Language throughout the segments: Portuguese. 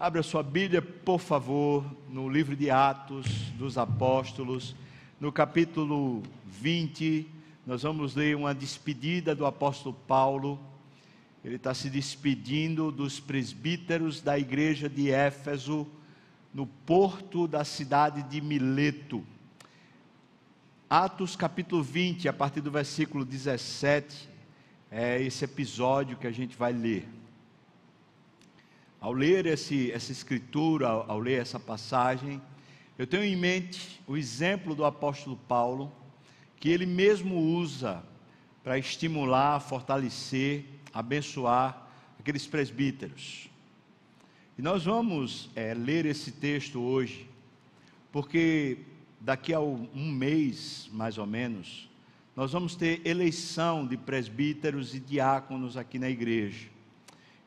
Abra sua Bíblia, por favor, no livro de Atos dos Apóstolos, no capítulo 20. Nós vamos ler uma despedida do apóstolo Paulo. Ele está se despedindo dos presbíteros da igreja de Éfeso, no porto da cidade de Mileto. Atos capítulo 20, a partir do versículo 17, é esse episódio que a gente vai ler. Ao ler esse, essa escritura, ao, ao ler essa passagem, eu tenho em mente o exemplo do apóstolo Paulo, que ele mesmo usa para estimular, fortalecer, abençoar aqueles presbíteros. E nós vamos é, ler esse texto hoje, porque daqui a um mês, mais ou menos, nós vamos ter eleição de presbíteros e diáconos aqui na igreja.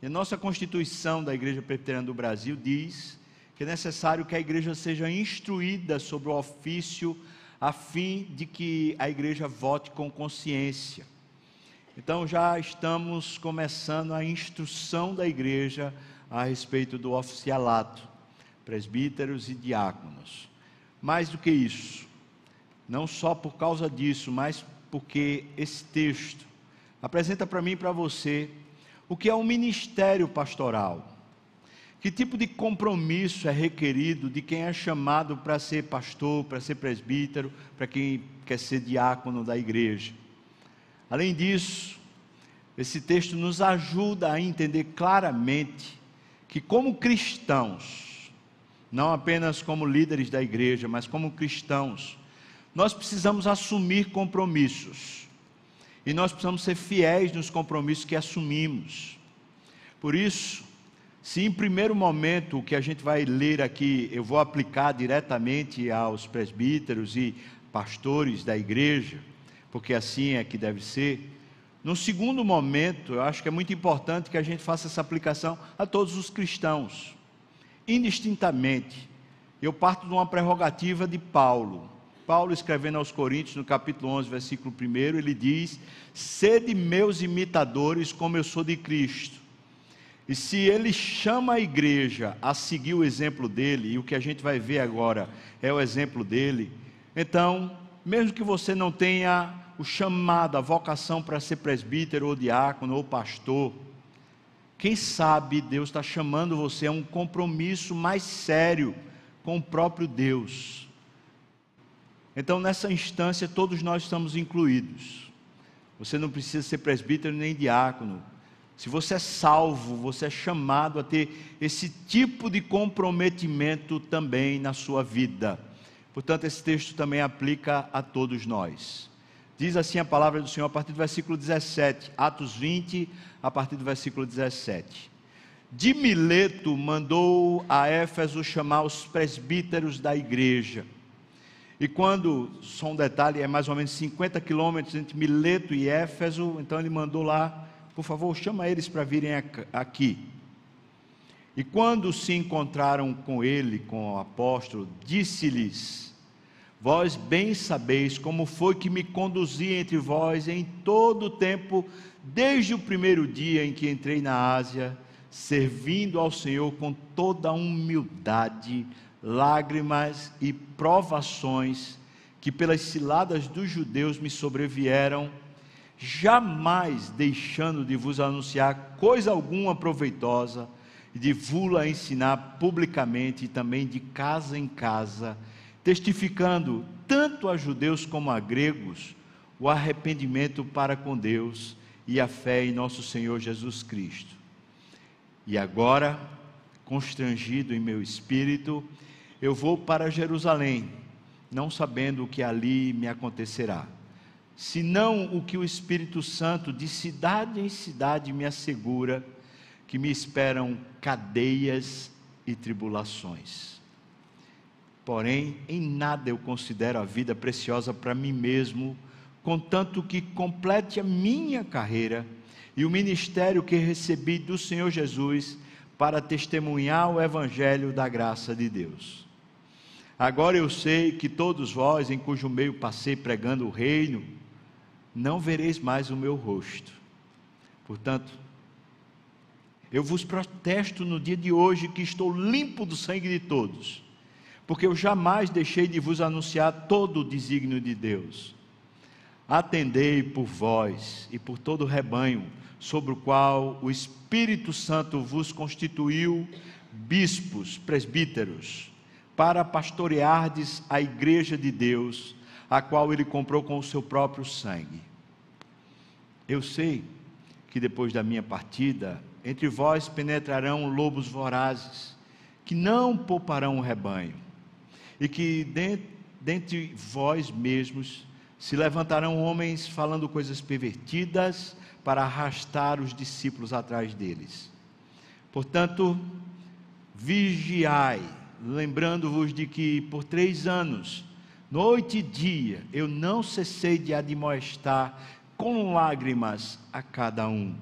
E a nossa Constituição da Igreja Presbiteriana do Brasil diz que é necessário que a igreja seja instruída sobre o ofício, a fim de que a igreja vote com consciência. Então já estamos começando a instrução da igreja a respeito do oficialato, presbíteros e diáconos. Mais do que isso, não só por causa disso, mas porque esse texto apresenta para mim e para você o que é um ministério pastoral. Que tipo de compromisso é requerido de quem é chamado para ser pastor, para ser presbítero, para quem quer ser diácono da igreja? Além disso, esse texto nos ajuda a entender claramente que, como cristãos, não apenas como líderes da igreja, mas como cristãos, nós precisamos assumir compromissos e nós precisamos ser fiéis nos compromissos que assumimos. Por isso, se em primeiro momento o que a gente vai ler aqui eu vou aplicar diretamente aos presbíteros e pastores da igreja, porque assim é que deve ser. No segundo momento, eu acho que é muito importante que a gente faça essa aplicação a todos os cristãos, indistintamente. Eu parto de uma prerrogativa de Paulo. Paulo escrevendo aos Coríntios, no capítulo 11, versículo 1, ele diz: Sede meus imitadores, como eu sou de Cristo. E se ele chama a igreja a seguir o exemplo dele, e o que a gente vai ver agora é o exemplo dele, então, mesmo que você não tenha o chamado, a vocação para ser presbítero ou diácono ou pastor, quem sabe Deus está chamando você a um compromisso mais sério com o próprio Deus então, nessa instância, todos nós estamos incluídos. Você não precisa ser presbítero nem diácono. Se você é salvo, você é chamado a ter esse tipo de comprometimento também na sua vida. Portanto, esse texto também aplica a todos nós. Diz assim a palavra do Senhor a partir do versículo 17, Atos 20, a partir do versículo 17. De Mileto mandou a Éfeso chamar os presbíteros da igreja e quando, só um detalhe, é mais ou menos 50 quilômetros entre Mileto e Éfeso, então ele mandou lá, por favor, chama eles para virem aqui. E quando se encontraram com ele, com o apóstolo, disse-lhes: Vós bem sabeis como foi que me conduzi entre vós em todo o tempo, desde o primeiro dia em que entrei na Ásia, servindo ao Senhor com toda a humildade, lágrimas e provações que pelas ciladas dos judeus me sobrevieram, jamais deixando de vos anunciar coisa alguma proveitosa e de vos ensinar publicamente e também de casa em casa, testificando tanto a judeus como a gregos o arrependimento para com Deus e a fé em nosso Senhor Jesus Cristo. E agora, constrangido em meu espírito, eu vou para Jerusalém, não sabendo o que ali me acontecerá, senão o que o Espírito Santo de cidade em cidade me assegura que me esperam cadeias e tribulações. Porém, em nada eu considero a vida preciosa para mim mesmo, contanto que complete a minha carreira e o ministério que recebi do Senhor Jesus para testemunhar o evangelho da graça de Deus. Agora eu sei que todos vós, em cujo meio passei pregando o reino, não vereis mais o meu rosto. Portanto, eu vos protesto no dia de hoje que estou limpo do sangue de todos, porque eu jamais deixei de vos anunciar todo o desígnio de Deus. Atendei por vós e por todo o rebanho, sobre o qual o Espírito Santo vos constituiu bispos, presbíteros, para pastoreardes a igreja de Deus, a qual ele comprou com o seu próprio sangue. Eu sei que depois da minha partida, entre vós penetrarão lobos vorazes, que não pouparão o rebanho, e que dentre vós mesmos se levantarão homens falando coisas pervertidas para arrastar os discípulos atrás deles. Portanto, vigiai, lembrando-vos de que por três anos, noite e dia, eu não cessei de admoestar com lágrimas a cada um.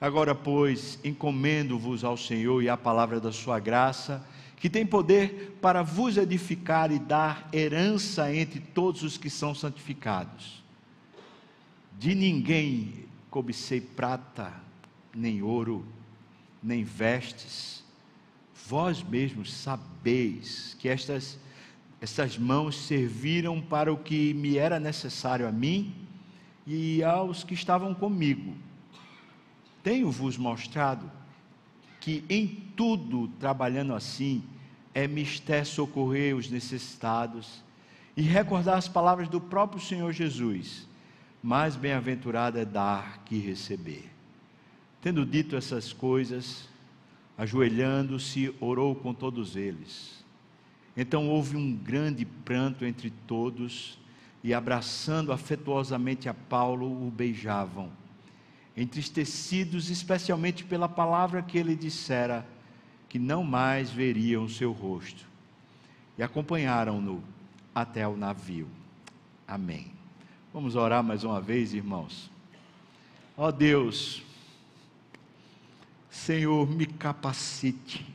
Agora, pois, encomendo-vos ao Senhor e à palavra da sua graça, que tem poder para vos edificar e dar herança entre todos os que são santificados. De ninguém cobicei prata, nem ouro, nem vestes. Vós mesmos sabeis que estas, estas mãos serviram para o que me era necessário a mim e aos que estavam comigo tenho-vos mostrado que em tudo, trabalhando assim, é mister socorrer os necessitados e recordar as palavras do próprio Senhor Jesus. Mais bem-aventurado é dar que receber. Tendo dito essas coisas, ajoelhando-se, orou com todos eles. Então houve um grande pranto entre todos, e abraçando afetuosamente a Paulo, o beijavam entristecidos especialmente pela palavra que ele dissera, que não mais veriam o seu rosto. E acompanharam-no até o navio. Amém. Vamos orar mais uma vez, irmãos. Ó Deus, Senhor, me capacite.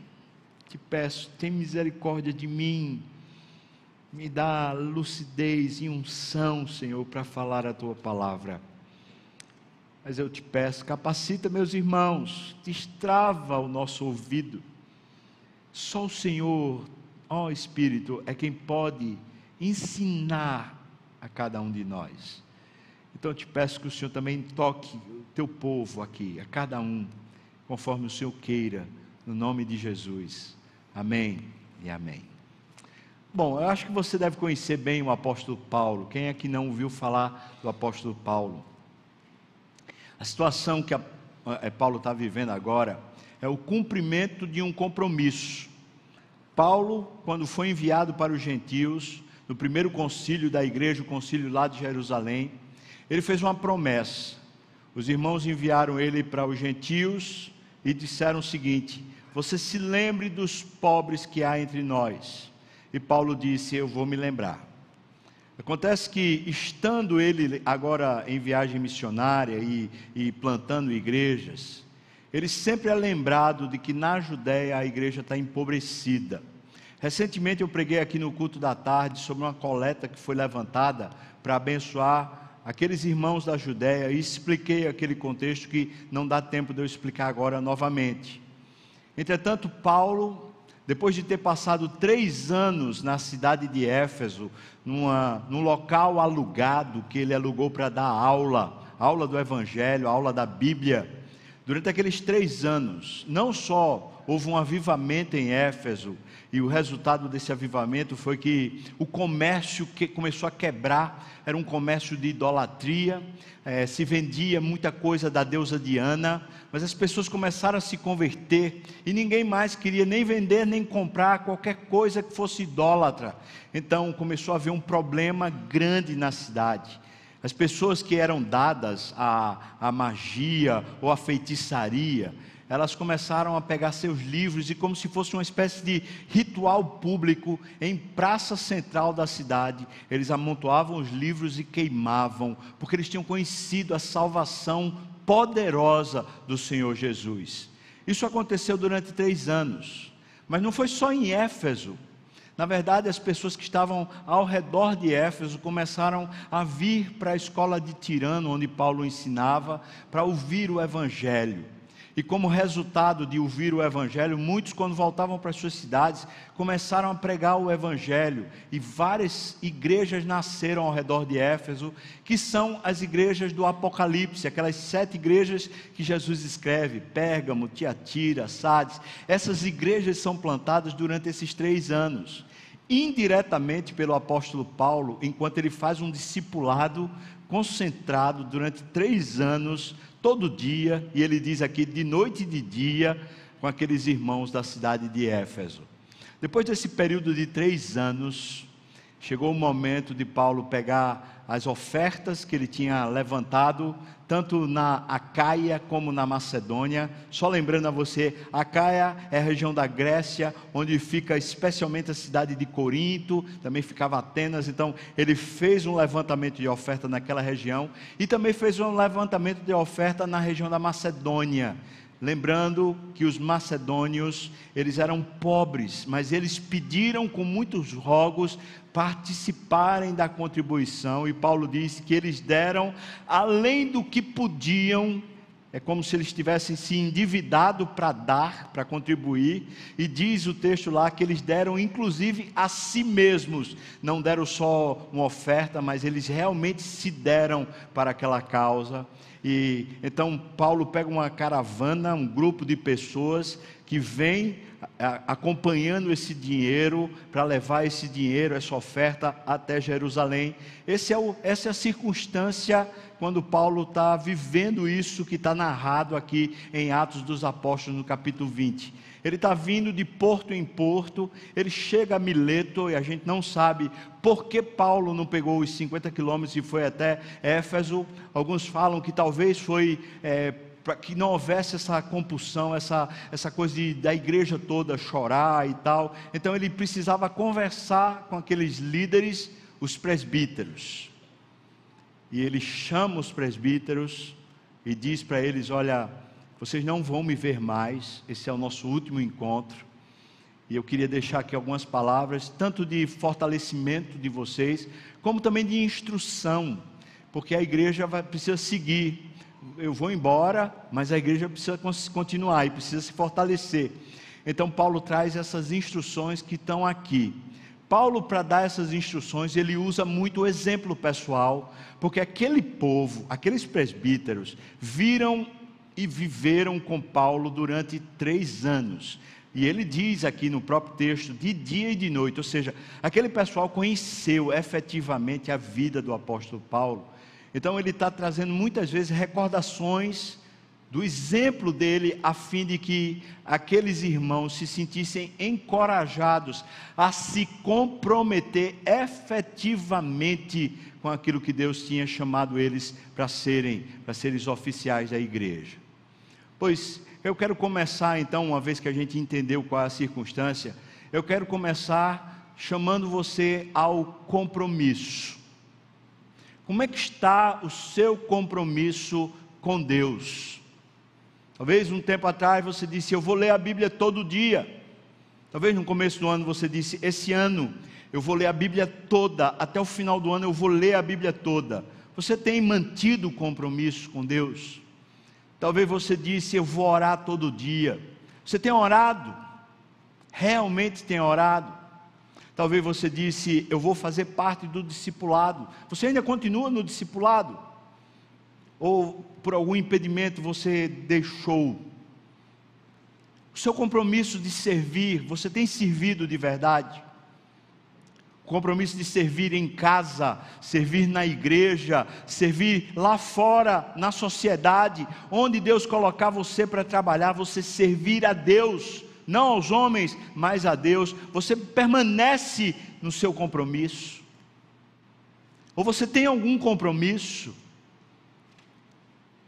Te peço, tem misericórdia de mim. Me dá lucidez e unção, Senhor, para falar a tua palavra. Mas eu te peço, capacita meus irmãos, destrava o nosso ouvido. Só o Senhor, ó Espírito, é quem pode ensinar a cada um de nós. Então eu te peço que o Senhor também toque o teu povo aqui, a cada um, conforme o Senhor queira, no nome de Jesus. Amém e amém. Bom, eu acho que você deve conhecer bem o apóstolo Paulo. Quem é que não ouviu falar do apóstolo Paulo? A situação que a, a é, Paulo está vivendo agora é o cumprimento de um compromisso. Paulo, quando foi enviado para os gentios, no primeiro concílio da igreja, o concílio lá de Jerusalém, ele fez uma promessa. Os irmãos enviaram ele para os gentios e disseram o seguinte: Você se lembre dos pobres que há entre nós. E Paulo disse: Eu vou me lembrar. Acontece que, estando ele agora em viagem missionária e, e, plantando igrejas, ele sempre é lembrado de que na Judéia a igreja está empobrecida. Recentemente eu preguei aqui no culto da tarde sobre uma coleta que foi levantada para abençoar aqueles irmãos da Judéia e expliquei aquele contexto que não dá tempo de eu explicar agora novamente. Entretanto, Paulo depois de ter passado três anos na cidade de Éfeso, numa, num local alugado que ele alugou para dar aula, aula do Evangelho, aula da Bíblia, durante aqueles três anos, não só houve um avivamento em Éfeso, e o resultado desse avivamento foi que o comércio que começou a quebrar era um comércio de idolatria, é, se vendia muita coisa da deusa Diana, mas as pessoas começaram a se converter e ninguém mais queria nem vender nem comprar qualquer coisa que fosse idólatra. Então começou a haver um problema grande na cidade. As pessoas que eram dadas à, à magia ou à feitiçaria, elas começaram a pegar seus livros e, como se fosse uma espécie de ritual público, em praça central da cidade, eles amontoavam os livros e queimavam, porque eles tinham conhecido a salvação poderosa do Senhor Jesus. Isso aconteceu durante três anos, mas não foi só em Éfeso. Na verdade, as pessoas que estavam ao redor de Éfeso começaram a vir para a escola de Tirano, onde Paulo ensinava, para ouvir o Evangelho. E como resultado de ouvir o Evangelho, muitos, quando voltavam para as suas cidades, começaram a pregar o Evangelho. E várias igrejas nasceram ao redor de Éfeso, que são as igrejas do Apocalipse, aquelas sete igrejas que Jesus escreve: Pérgamo, Tiatira, Sardes. Essas igrejas são plantadas durante esses três anos indiretamente pelo apóstolo Paulo, enquanto ele faz um discipulado concentrado durante três anos, todo dia, e ele diz aqui, de noite e de dia, com aqueles irmãos da cidade de Éfeso. Depois desse período de três anos, chegou o momento de Paulo pegar as ofertas que ele tinha levantado, tanto na Acaia como na Macedônia. Só lembrando a você, Acaia é a região da Grécia, onde fica especialmente a cidade de Corinto, também ficava Atenas. Então, ele fez um levantamento de oferta naquela região e também fez um levantamento de oferta na região da Macedônia. Lembrando que os macedônios, eles eram pobres, mas eles pediram com muitos rogos participarem da contribuição, e Paulo diz que eles deram além do que podiam, é como se eles tivessem se endividado para dar, para contribuir, e diz o texto lá que eles deram inclusive a si mesmos, não deram só uma oferta, mas eles realmente se deram para aquela causa. E então Paulo pega uma caravana, um grupo de pessoas que vem acompanhando esse dinheiro para levar esse dinheiro, essa oferta até Jerusalém. É o, essa é a circunstância quando Paulo está vivendo isso que está narrado aqui em Atos dos Apóstolos, no capítulo 20. Ele está vindo de porto em porto, ele chega a Mileto e a gente não sabe por que Paulo não pegou os 50 quilômetros e foi até Éfeso. Alguns falam que talvez foi é, para que não houvesse essa compulsão, essa, essa coisa de, da igreja toda chorar e tal. Então ele precisava conversar com aqueles líderes, os presbíteros. E ele chama os presbíteros e diz para eles: Olha, vocês não vão me ver mais, esse é o nosso último encontro. E eu queria deixar aqui algumas palavras, tanto de fortalecimento de vocês, como também de instrução, porque a igreja vai, precisa seguir eu vou embora, mas a igreja precisa continuar e precisa se fortalecer. Então, Paulo traz essas instruções que estão aqui. Paulo, para dar essas instruções, ele usa muito o exemplo pessoal, porque aquele povo, aqueles presbíteros, viram e viveram com Paulo durante três anos. E ele diz aqui no próprio texto, de dia e de noite, ou seja, aquele pessoal conheceu efetivamente a vida do apóstolo Paulo. Então ele está trazendo muitas vezes recordações do exemplo dele, a fim de que aqueles irmãos se sentissem encorajados a se comprometer efetivamente com aquilo que Deus tinha chamado eles para serem, para serem oficiais da igreja. Pois eu quero começar então, uma vez que a gente entendeu qual é a circunstância, eu quero começar chamando você ao compromisso. Como é que está o seu compromisso com Deus? Talvez um tempo atrás você disse: Eu vou ler a Bíblia todo dia. Talvez no começo do ano você disse: Esse ano eu vou ler a Bíblia toda, até o final do ano eu vou ler a Bíblia toda. Você tem mantido o compromisso com Deus? Talvez você disse: Eu vou orar todo dia. Você tem orado? Realmente tem orado? Talvez você disse, eu vou fazer parte do discipulado. Você ainda continua no discipulado? Ou por algum impedimento você deixou? O seu compromisso de servir, você tem servido de verdade? O compromisso de servir em casa, servir na igreja, servir lá fora, na sociedade, onde Deus colocar você para trabalhar, você servir a Deus não aos homens, mas a Deus, você permanece no seu compromisso? Ou você tem algum compromisso?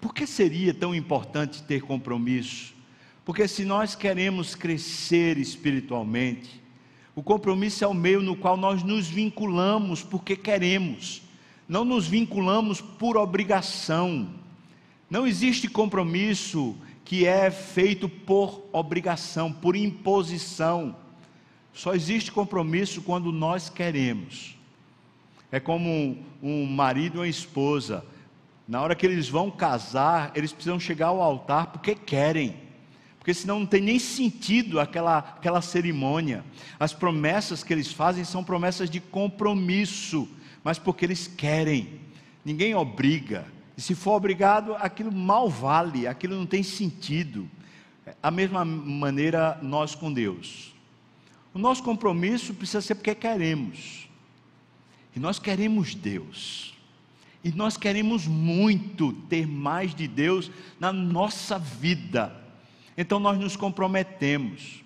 Por que seria tão importante ter compromisso? Porque se nós queremos crescer espiritualmente, o compromisso é o meio no qual nós nos vinculamos porque queremos, não nos vinculamos por obrigação. Não existe compromisso que é feito por obrigação, por imposição. Só existe compromisso quando nós queremos. É como um, marido e uma esposa. Na hora que eles vão casar, eles precisam chegar ao altar porque querem. porque senão não tem nem sentido aquela, aquela cerimônia. As promessas que eles fazem são promessas de compromisso, mas porque eles querem, ninguém obriga. E se for obrigado, aquilo mal vale, aquilo não tem sentido. A mesma maneira nós com Deus. O nosso compromisso precisa ser porque queremos. E nós queremos Deus. E nós queremos muito ter mais de Deus na nossa vida. Então nós nos comprometemos.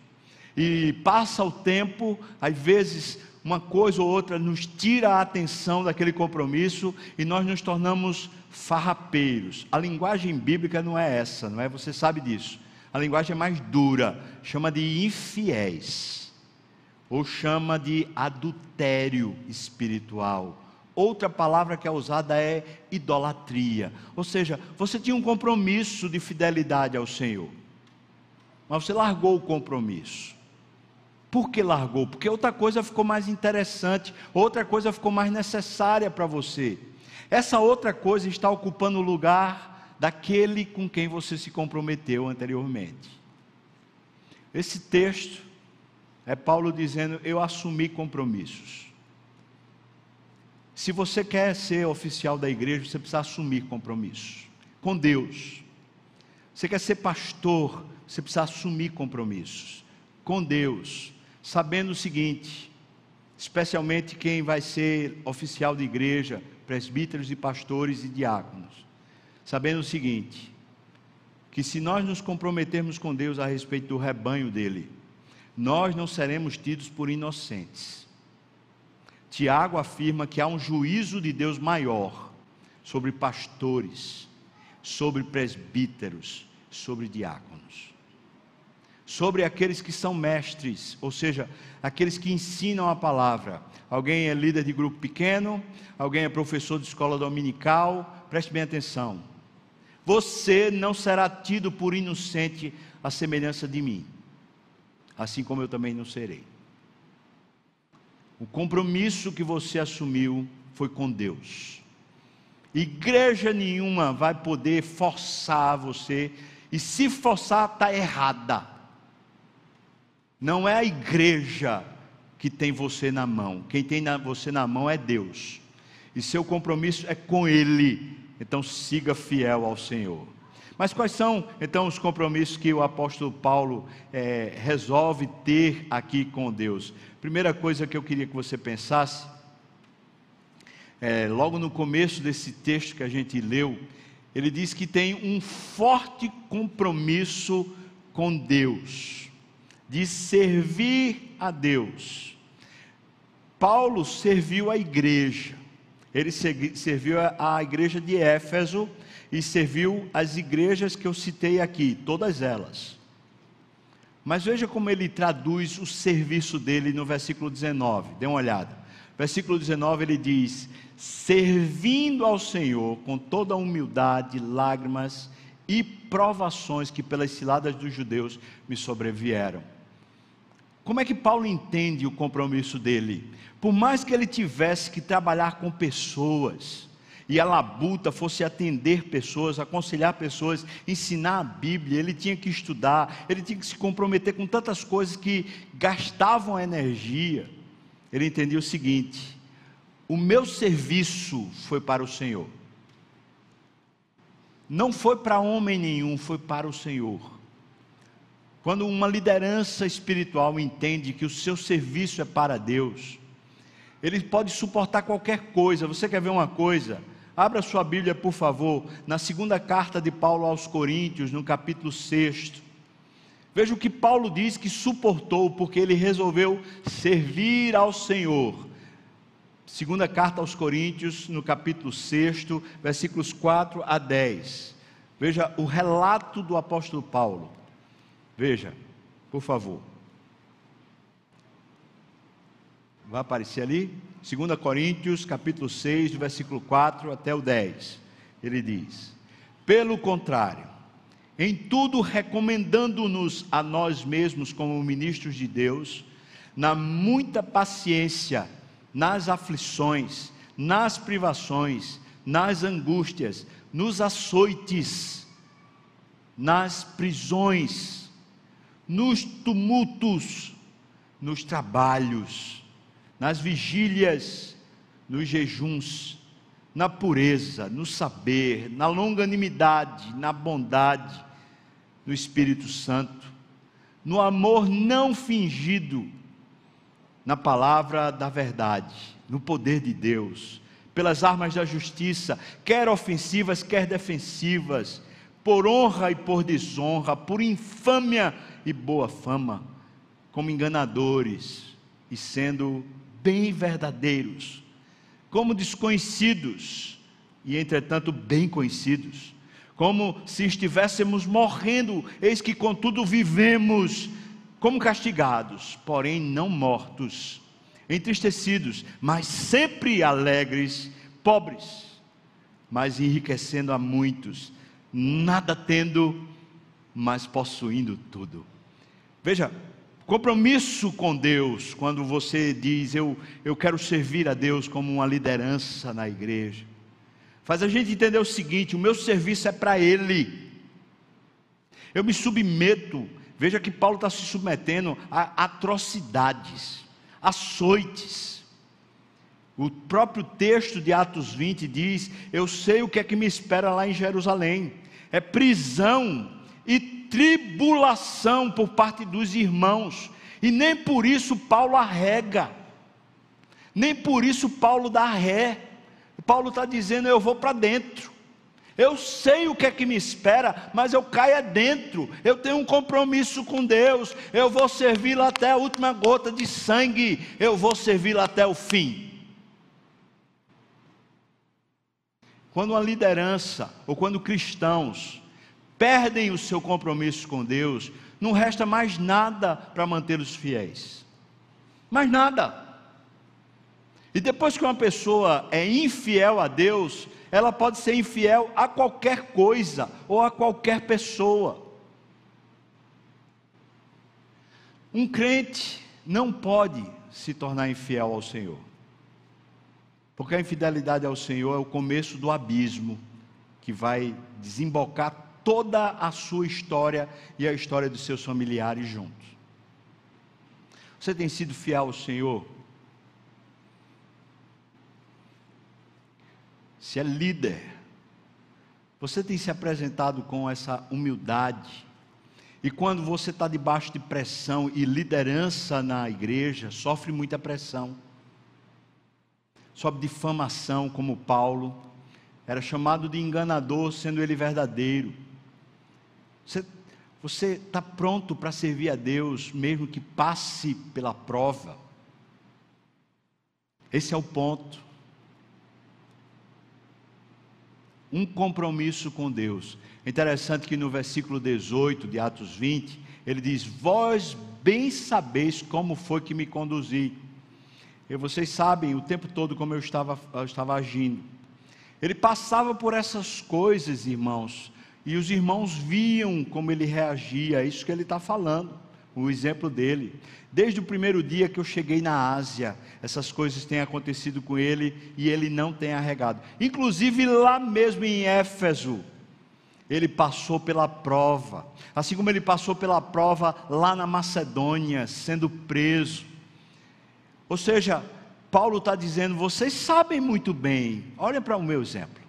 E passa o tempo, às vezes uma coisa ou outra nos tira a atenção daquele compromisso e nós nos tornamos farrapeiros. A linguagem bíblica não é essa, não é? Você sabe disso. A linguagem é mais dura, chama de infiéis, ou chama de adultério espiritual. Outra palavra que é usada é idolatria. Ou seja, você tinha um compromisso de fidelidade ao Senhor mas você largou o compromisso. Por que largou? Porque outra coisa ficou mais interessante, outra coisa ficou mais necessária para você. Essa outra coisa está ocupando o lugar daquele com quem você se comprometeu anteriormente. Esse texto é Paulo dizendo: Eu assumi compromissos. Se você quer ser oficial da igreja, você precisa assumir compromissos com Deus. Você quer ser pastor, você precisa assumir compromissos com Deus, sabendo o seguinte, especialmente quem vai ser oficial de igreja, presbíteros e pastores e diáconos, sabendo o seguinte, que se nós nos comprometermos com Deus a respeito do rebanho dele, nós não seremos tidos por inocentes. Tiago afirma que há um juízo de Deus maior sobre pastores, sobre presbíteros, sobre diáconos sobre aqueles que são mestres, ou seja, aqueles que ensinam a palavra. Alguém é líder de grupo pequeno, alguém é professor de escola dominical, preste bem atenção. Você não será tido por inocente à semelhança de mim, assim como eu também não serei. O compromisso que você assumiu foi com Deus. Igreja nenhuma vai poder forçar você, e se forçar, está errada. Não é a igreja que tem você na mão. Quem tem você na mão é Deus. E seu compromisso é com Ele. Então siga fiel ao Senhor. Mas quais são então os compromissos que o apóstolo Paulo é, resolve ter aqui com Deus? Primeira coisa que eu queria que você pensasse, é, logo no começo desse texto que a gente leu, ele diz que tem um forte compromisso com Deus de servir a Deus. Paulo serviu a igreja, ele serviu a igreja de Éfeso e serviu as igrejas que eu citei aqui, todas elas. Mas veja como ele traduz o serviço dele no versículo 19, dê uma olhada. Versículo 19 ele diz: Servindo ao Senhor com toda a humildade, lágrimas e provações que pelas ciladas dos judeus me sobrevieram como é que Paulo entende o compromisso dele? Por mais que ele tivesse que trabalhar com pessoas, e a labuta fosse atender pessoas, aconselhar pessoas, ensinar a Bíblia, ele tinha que estudar, ele tinha que se comprometer com tantas coisas que gastavam energia. Ele entendia o seguinte: o meu serviço foi para o Senhor, não foi para homem nenhum, foi para o Senhor. Quando uma liderança espiritual entende que o seu serviço é para Deus, ele pode suportar qualquer coisa. Você quer ver uma coisa? Abra sua Bíblia, por favor, na segunda carta de Paulo aos Coríntios, no capítulo 6. Veja o que Paulo diz que suportou, porque ele resolveu servir ao Senhor. Segunda carta aos Coríntios, no capítulo 6, versículos 4 a 10. Veja o relato do apóstolo Paulo. Veja, por favor. Vai aparecer ali? 2 Coríntios, capítulo 6, do versículo 4 até o 10. Ele diz: Pelo contrário, em tudo recomendando-nos a nós mesmos como ministros de Deus, na muita paciência, nas aflições, nas privações, nas angústias, nos açoites, nas prisões, nos tumultos, nos trabalhos, nas vigílias, nos jejuns, na pureza, no saber, na longanimidade, na bondade, no Espírito Santo, no amor não fingido, na palavra da verdade, no poder de Deus, pelas armas da justiça, quer ofensivas, quer defensivas, por honra e por desonra, por infâmia e boa fama, como enganadores e sendo bem verdadeiros, como desconhecidos e entretanto bem conhecidos, como se estivéssemos morrendo, eis que contudo vivemos como castigados, porém não mortos, entristecidos, mas sempre alegres, pobres, mas enriquecendo a muitos, nada tendo, mas possuindo tudo. Veja, Compromisso com Deus, quando você diz eu, eu quero servir a Deus como uma liderança na igreja, faz a gente entender o seguinte: o meu serviço é para Ele, eu me submeto. Veja que Paulo está se submetendo a atrocidades, açoites. O próprio texto de Atos 20 diz: Eu sei o que é que me espera lá em Jerusalém, é prisão e tribulação por parte dos irmãos, e nem por isso Paulo arrega, nem por isso Paulo dá ré. Paulo está dizendo: eu vou para dentro, eu sei o que é que me espera, mas eu caio dentro, eu tenho um compromisso com Deus, eu vou servi-lo até a última gota de sangue, eu vou servi-lo até o fim. Quando uma liderança, ou quando cristãos, perdem o seu compromisso com Deus, não resta mais nada para mantê-los fiéis. Mais nada. E depois que uma pessoa é infiel a Deus, ela pode ser infiel a qualquer coisa ou a qualquer pessoa. Um crente não pode se tornar infiel ao Senhor. Porque a infidelidade ao Senhor é o começo do abismo que vai desembocar toda a sua história e a história dos seus familiares juntos. Você tem sido fiel ao Senhor? Se é líder, você tem se apresentado com essa humildade. E quando você está debaixo de pressão e liderança na igreja, sofre muita pressão. Sob difamação, como Paulo, era chamado de enganador, sendo ele verdadeiro. Você está pronto para servir a Deus, mesmo que passe pela prova? Esse é o ponto. Um compromisso com Deus. Interessante que no versículo 18 de Atos 20, ele diz: Vós bem sabeis como foi que me conduzi. E vocês sabem o tempo todo como eu estava, eu estava agindo. Ele passava por essas coisas, irmãos, e os irmãos viam como ele reagia, é isso que ele está falando, o exemplo dele. Desde o primeiro dia que eu cheguei na Ásia, essas coisas têm acontecido com ele e ele não tem arregado. Inclusive lá mesmo em Éfeso, ele passou pela prova, assim como ele passou pela prova lá na Macedônia, sendo preso. Ou seja, Paulo está dizendo: vocês sabem muito bem, olhem para o meu exemplo.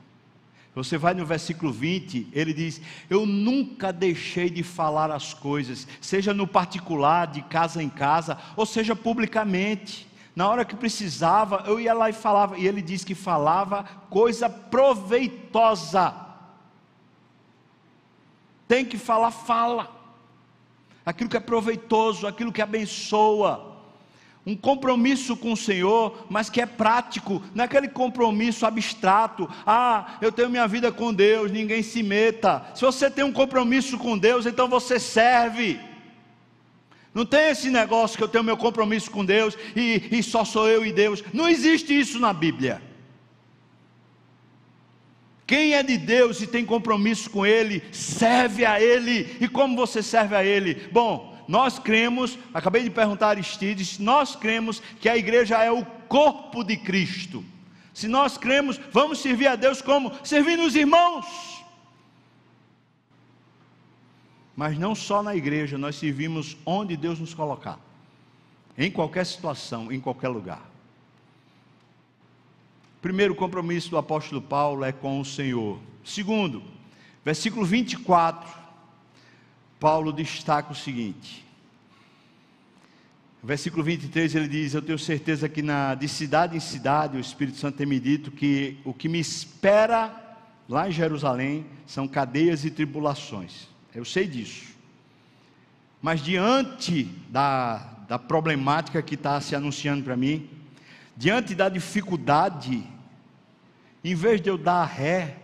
Você vai no versículo 20, ele diz: Eu nunca deixei de falar as coisas, seja no particular, de casa em casa, ou seja publicamente. Na hora que precisava, eu ia lá e falava, e ele diz que falava coisa proveitosa. Tem que falar, fala. Aquilo que é proveitoso, aquilo que abençoa um compromisso com o Senhor, mas que é prático, não é aquele compromisso abstrato. Ah, eu tenho minha vida com Deus, ninguém se meta. Se você tem um compromisso com Deus, então você serve. Não tem esse negócio que eu tenho meu compromisso com Deus e, e só sou eu e Deus. Não existe isso na Bíblia. Quem é de Deus e tem compromisso com Ele, serve a Ele. E como você serve a Ele? Bom, nós cremos, acabei de perguntar a Aristides, nós cremos que a igreja é o corpo de Cristo. Se nós cremos, vamos servir a Deus como? Servindo os irmãos. mas não só na igreja, nós servimos onde Deus nos colocar, em qualquer situação, em qualquer lugar. Primeiro compromisso do apóstolo Paulo é com o Senhor. Segundo, versículo 24, Paulo destaca o seguinte: versículo 23 ele diz: Eu tenho certeza que na, de cidade em cidade o Espírito Santo tem me dito que o que me espera lá em Jerusalém são cadeias e tribulações. Eu sei disso. Mas diante da, da problemática que está se anunciando para mim, diante da dificuldade, em vez de eu dar ré,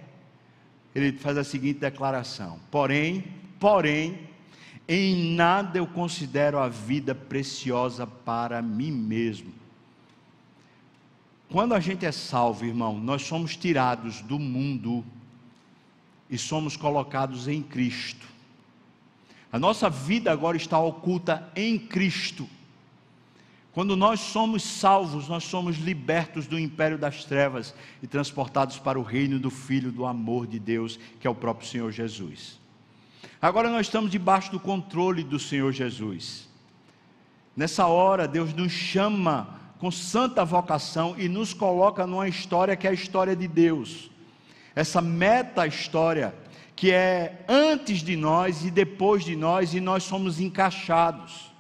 ele faz a seguinte declaração: Porém, porém, em nada eu considero a vida preciosa para mim mesmo. Quando a gente é salvo, irmão, nós somos tirados do mundo e somos colocados em Cristo. A nossa vida agora está oculta em Cristo. Quando nós somos salvos, nós somos libertos do império das trevas e transportados para o reino do Filho do amor de Deus, que é o próprio Senhor Jesus. Agora nós estamos debaixo do controle do Senhor Jesus. Nessa hora, Deus nos chama com santa vocação e nos coloca numa história que é a história de Deus. Essa meta história que é antes de nós e depois de nós, e nós somos encaixados.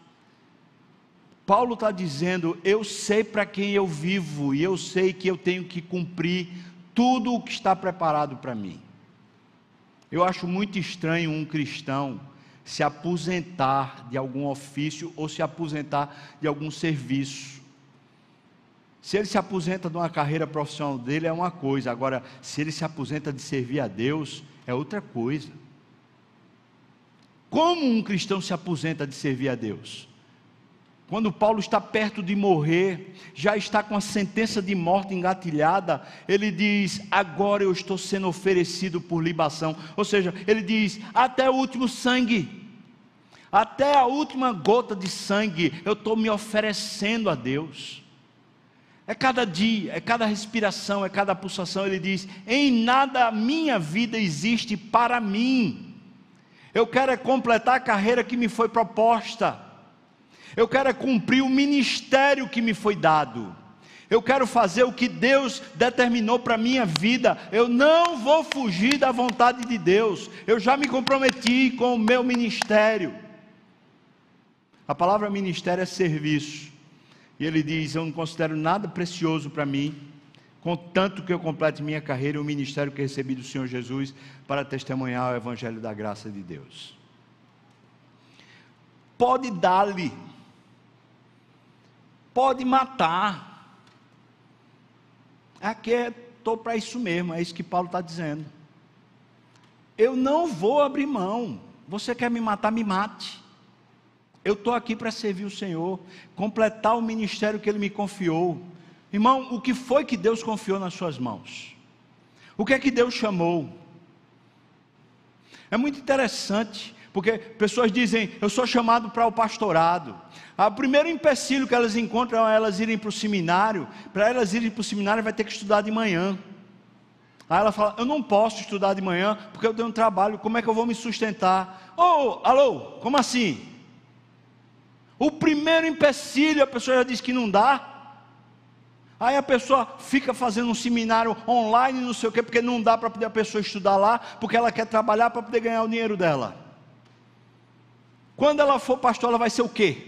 Paulo está dizendo: Eu sei para quem eu vivo, e eu sei que eu tenho que cumprir tudo o que está preparado para mim. Eu acho muito estranho um cristão se aposentar de algum ofício ou se aposentar de algum serviço. Se ele se aposenta de uma carreira profissional dele é uma coisa, agora, se ele se aposenta de servir a Deus, é outra coisa. Como um cristão se aposenta de servir a Deus? Quando Paulo está perto de morrer, já está com a sentença de morte engatilhada, ele diz: Agora eu estou sendo oferecido por libação. Ou seja, ele diz: Até o último sangue, até a última gota de sangue, eu estou me oferecendo a Deus. É cada dia, é cada respiração, é cada pulsação. Ele diz: Em nada a minha vida existe para mim. Eu quero é completar a carreira que me foi proposta. Eu quero é cumprir o ministério que me foi dado. Eu quero fazer o que Deus determinou para a minha vida. Eu não vou fugir da vontade de Deus. Eu já me comprometi com o meu ministério. A palavra ministério é serviço. E ele diz: Eu não considero nada precioso para mim, contanto que eu complete minha carreira e o ministério que recebi do Senhor Jesus para testemunhar o Evangelho da graça de Deus. Pode dar-lhe pode matar. Aqui estou para isso mesmo, é isso que Paulo está dizendo. Eu não vou abrir mão. Você quer me matar, me mate. Eu estou aqui para servir o Senhor, completar o ministério que Ele me confiou. Irmão, o que foi que Deus confiou nas suas mãos? O que é que Deus chamou? É muito interessante porque pessoas dizem, eu sou chamado para o pastorado. O primeiro empecilho que elas encontram é elas irem para o seminário. Para elas irem para o seminário, vai ter que estudar de manhã. Aí ela fala, eu não posso estudar de manhã, porque eu tenho um trabalho, como é que eu vou me sustentar? Ô, oh, alô, como assim? O primeiro empecilho, a pessoa já diz que não dá. Aí a pessoa fica fazendo um seminário online, não sei o quê, porque não dá para poder a pessoa estudar lá, porque ela quer trabalhar para poder ganhar o dinheiro dela. Quando ela for pastor, ela vai ser o quê?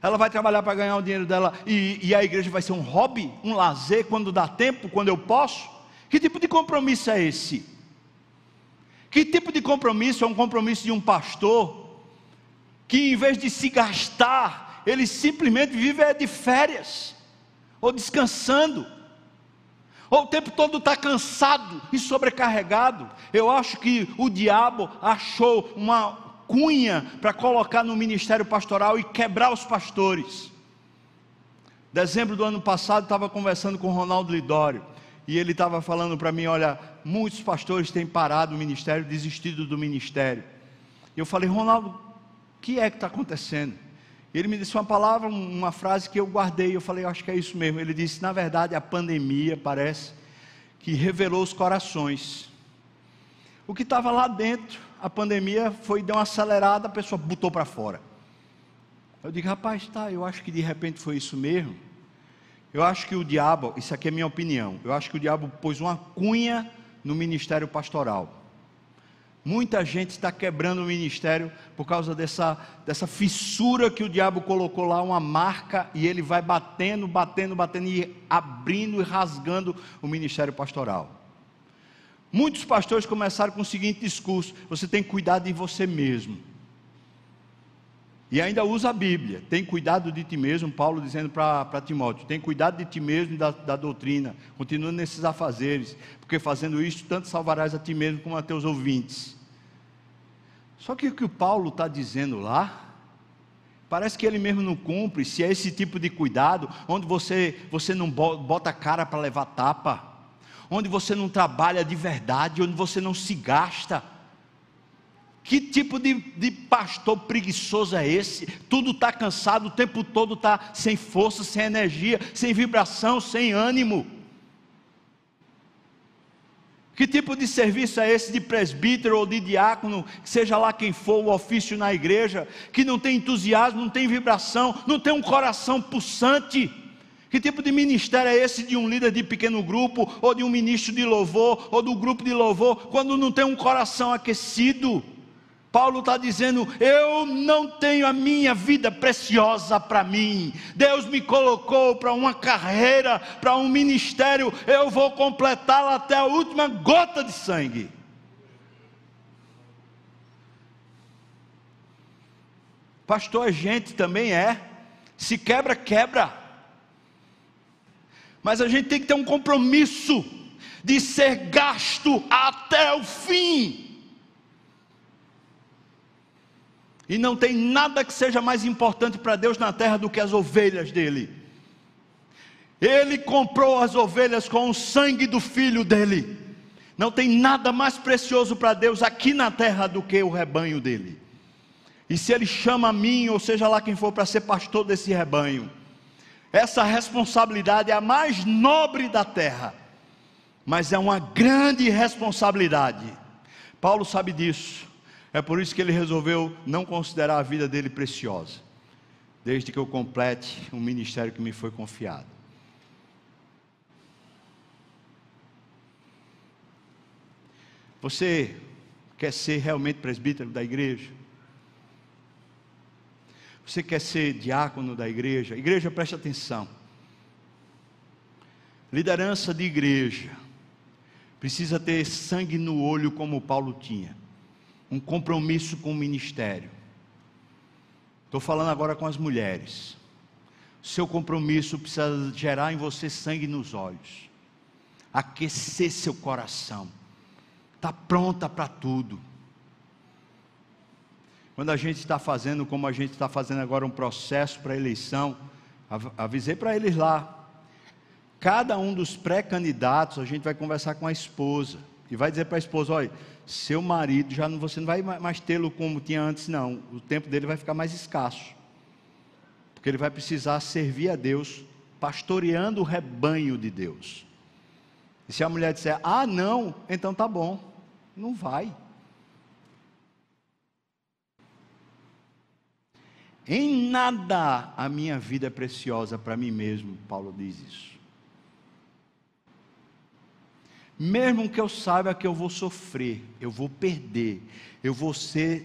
Ela vai trabalhar para ganhar o dinheiro dela e, e, a igreja vai ser um hobby, um lazer, quando dá tempo, quando eu posso? Que tipo de compromisso é esse? Que tipo de compromisso é um compromisso de um pastor que em vez de se gastar, ele simplesmente vive é de férias, ou descansando, ou o tempo todo está cansado e sobrecarregado. Eu acho que o diabo achou uma, cunha para colocar no ministério pastoral e quebrar os pastores. Dezembro do ano passado, estava conversando com o Ronaldo Lidório, e ele estava falando para mim: olha, muitos pastores têm parado o ministério, desistido do ministério. E eu falei, Ronaldo, o que é que está acontecendo? Ele me disse uma palavra, uma frase que eu guardei. Eu falei, acho que é isso mesmo. Ele disse: na verdade, a pandemia parece que revelou os corações. O que estava lá dentro a pandemia foi, deu uma acelerada, a pessoa botou para fora. Eu digo, rapaz, tá, eu acho que de repente foi isso mesmo. Eu acho que o diabo, isso aqui é minha opinião, eu acho que o diabo pôs uma cunha no ministério pastoral. Muita gente está quebrando o ministério por causa dessa, dessa fissura que o diabo colocou lá, uma marca, e ele vai batendo, batendo, batendo, e abrindo e rasgando o ministério pastoral. Muitos pastores começaram com o seguinte discurso: você tem que cuidar de você mesmo. E ainda usa a Bíblia, tem cuidado de ti mesmo, Paulo dizendo para Timóteo: tem cuidado de ti mesmo da, da doutrina, continua nesses afazeres, porque fazendo isso, tanto salvarás a ti mesmo como a teus ouvintes. Só que o que o Paulo está dizendo lá, parece que ele mesmo não cumpre, se é esse tipo de cuidado, onde você, você não bota a cara para levar tapa, onde você não trabalha de verdade, onde você não se gasta que tipo de, de pastor preguiçoso é esse? Tudo está cansado, o tempo todo está sem força, sem energia, sem vibração, sem ânimo. Que tipo de serviço é esse de presbítero ou de diácono, seja lá quem for o ofício na igreja, que não tem entusiasmo, não tem vibração, não tem um coração pulsante? Que tipo de ministério é esse de um líder de pequeno grupo, ou de um ministro de louvor, ou do grupo de louvor, quando não tem um coração aquecido? Paulo está dizendo: Eu não tenho a minha vida preciosa para mim. Deus me colocou para uma carreira, para um ministério. Eu vou completá-la até a última gota de sangue. Pastor, a gente também é. Se quebra, quebra. Mas a gente tem que ter um compromisso de ser gasto até o fim. E não tem nada que seja mais importante para Deus na terra do que as ovelhas dele. Ele comprou as ovelhas com o sangue do filho dele. Não tem nada mais precioso para Deus aqui na terra do que o rebanho dele. E se ele chama a mim, ou seja lá quem for, para ser pastor desse rebanho, essa responsabilidade é a mais nobre da terra, mas é uma grande responsabilidade. Paulo sabe disso. É por isso que ele resolveu não considerar a vida dele preciosa, desde que eu complete o ministério que me foi confiado. Você quer ser realmente presbítero da igreja? Você quer ser diácono da igreja? Igreja, preste atenção. Liderança de igreja precisa ter sangue no olho, como Paulo tinha um compromisso com o ministério. Estou falando agora com as mulheres. Seu compromisso precisa gerar em você sangue nos olhos, aquecer seu coração, está pronta para tudo. Quando a gente está fazendo, como a gente está fazendo agora um processo para eleição, avisei para eles lá. Cada um dos pré-candidatos, a gente vai conversar com a esposa e vai dizer para a esposa: olha, seu marido já não, você não vai mais tê-lo como tinha antes, não. O tempo dele vai ficar mais escasso. Porque ele vai precisar servir a Deus, pastoreando o rebanho de Deus. E se a mulher disser, ah, não, então tá bom. Não vai. Em nada a minha vida é preciosa para mim mesmo, Paulo diz isso. Mesmo que eu saiba que eu vou sofrer, eu vou perder, eu vou ser,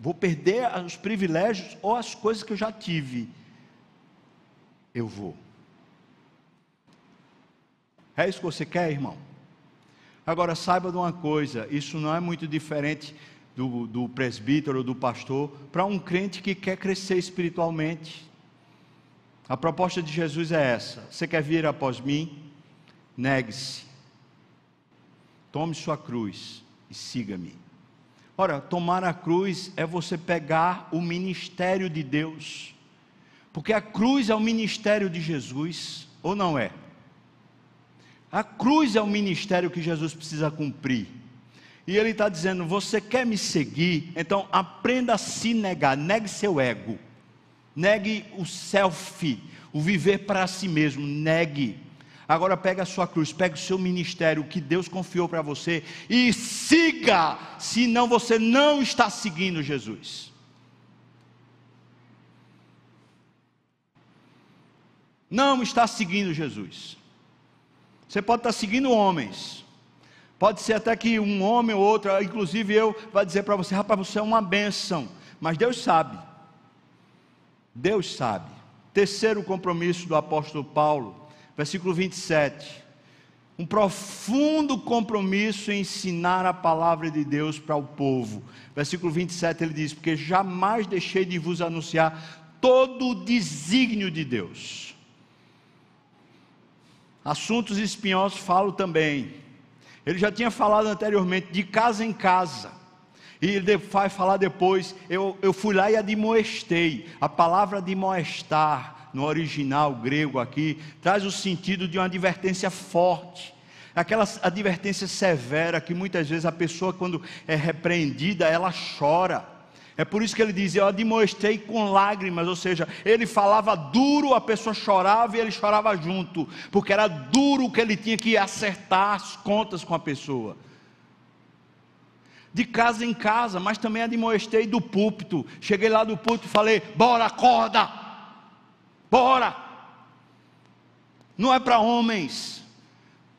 vou perder os privilégios ou as coisas que eu já tive, eu vou. É isso que você quer, irmão? Agora saiba de uma coisa: isso não é muito diferente do, do presbítero do pastor para um crente que quer crescer espiritualmente. A proposta de Jesus é essa: você quer vir após mim? Negue-se Tome sua cruz e siga-me. Ora, tomar a cruz é você pegar o ministério de Deus, porque a cruz é o ministério de Jesus, ou não é? A cruz é o ministério que Jesus precisa cumprir. E ele está dizendo: você quer me seguir? Então aprenda a se negar, negue seu ego, negue o self, o viver para si mesmo, negue Agora pega a sua cruz, pega o seu ministério, que Deus confiou para você e siga, senão você não está seguindo Jesus. Não está seguindo Jesus. Você pode estar seguindo homens. Pode ser até que um homem ou outro, inclusive eu, vai dizer para você, rapaz, você é uma bênção. Mas Deus sabe. Deus sabe. Terceiro compromisso do apóstolo Paulo, versículo 27. Um profundo compromisso em ensinar a palavra de Deus para o povo. Versículo 27 ele diz: Porque jamais deixei de vos anunciar todo o desígnio de Deus. Assuntos espinhosos falo também. Ele já tinha falado anteriormente de casa em casa. E ele vai falar depois, eu, eu fui lá e admoestei. A palavra admoestar, no original grego aqui, traz o sentido de uma advertência forte. Aquela advertência severa que muitas vezes a pessoa, quando é repreendida, ela chora. É por isso que ele diz: Eu admoestei com lágrimas, ou seja, ele falava duro, a pessoa chorava e ele chorava junto, porque era duro que ele tinha que acertar as contas com a pessoa de casa em casa, mas também admoestei do púlpito. Cheguei lá do púlpito e falei: bora, acorda, bora. Não é para homens,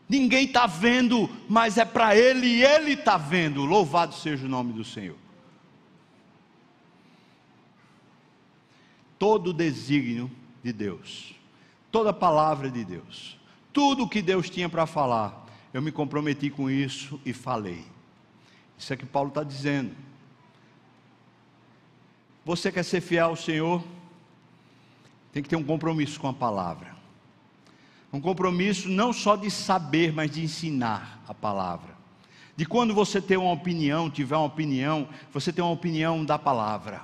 ninguém está vendo, mas é para Ele e Ele está vendo. Louvado seja o nome do Senhor. Todo o desígnio de Deus, toda a palavra de Deus, tudo o que Deus tinha para falar, eu me comprometi com isso e falei. Isso é que Paulo está dizendo. Você quer ser fiel ao Senhor? Tem que ter um compromisso com a palavra. Um compromisso não só de saber, mas de ensinar a palavra. De quando você tem uma opinião, tiver uma opinião, você tem uma opinião da palavra.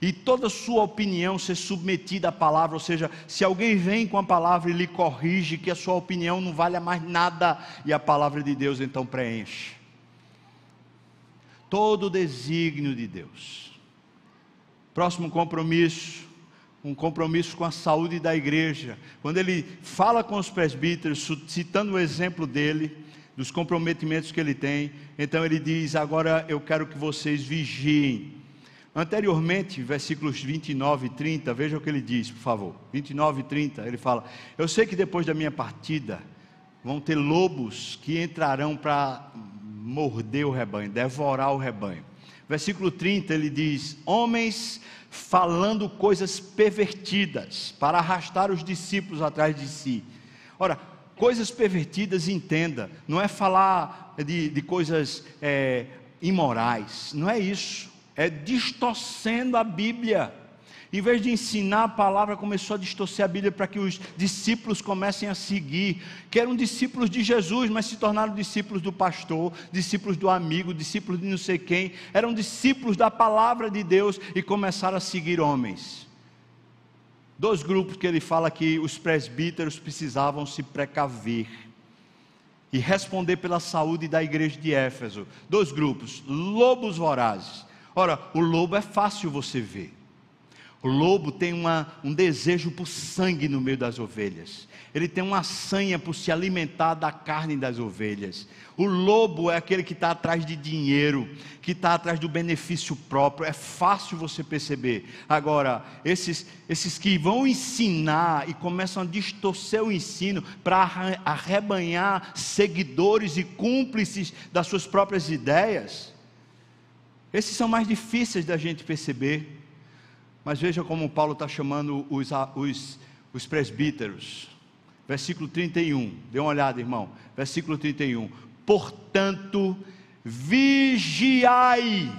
E toda sua opinião ser submetida à palavra, ou seja, se alguém vem com a palavra e lhe corrige que a sua opinião não vale mais nada, e a palavra de Deus então preenche todo o desígnio de Deus. Próximo compromisso, um compromisso com a saúde da igreja. Quando ele fala com os presbíteros, citando o exemplo dele, dos comprometimentos que ele tem, então ele diz: Agora eu quero que vocês vigiem. Anteriormente, versículos 29 e 30, veja o que ele diz, por favor. 29 e 30, ele fala: Eu sei que depois da minha partida, vão ter lobos que entrarão para morder o rebanho, devorar o rebanho. Versículo 30 ele diz: Homens falando coisas pervertidas para arrastar os discípulos atrás de si. Ora, coisas pervertidas, entenda, não é falar de, de coisas é, imorais, não é isso, é distorcendo a Bíblia. Em vez de ensinar a palavra, começou a distorcer a Bíblia para que os discípulos comecem a seguir, que eram discípulos de Jesus, mas se tornaram discípulos do pastor, discípulos do amigo, discípulos de não sei quem, eram discípulos da palavra de Deus e começaram a seguir homens. Dois grupos que ele fala que os presbíteros precisavam se precaver e responder pela saúde da igreja de Éfeso. Dois grupos, lobos vorazes. Ora, o lobo é fácil você ver. O lobo tem uma, um desejo por sangue no meio das ovelhas. Ele tem uma sanha por se alimentar da carne das ovelhas. O lobo é aquele que está atrás de dinheiro, que está atrás do benefício próprio. É fácil você perceber. Agora, esses, esses que vão ensinar e começam a distorcer o ensino para arrebanhar seguidores e cúmplices das suas próprias ideias, esses são mais difíceis da gente perceber. Mas veja como Paulo está chamando os, os, os presbíteros. Versículo 31. Dê uma olhada, irmão. Versículo 31. Portanto, vigiai.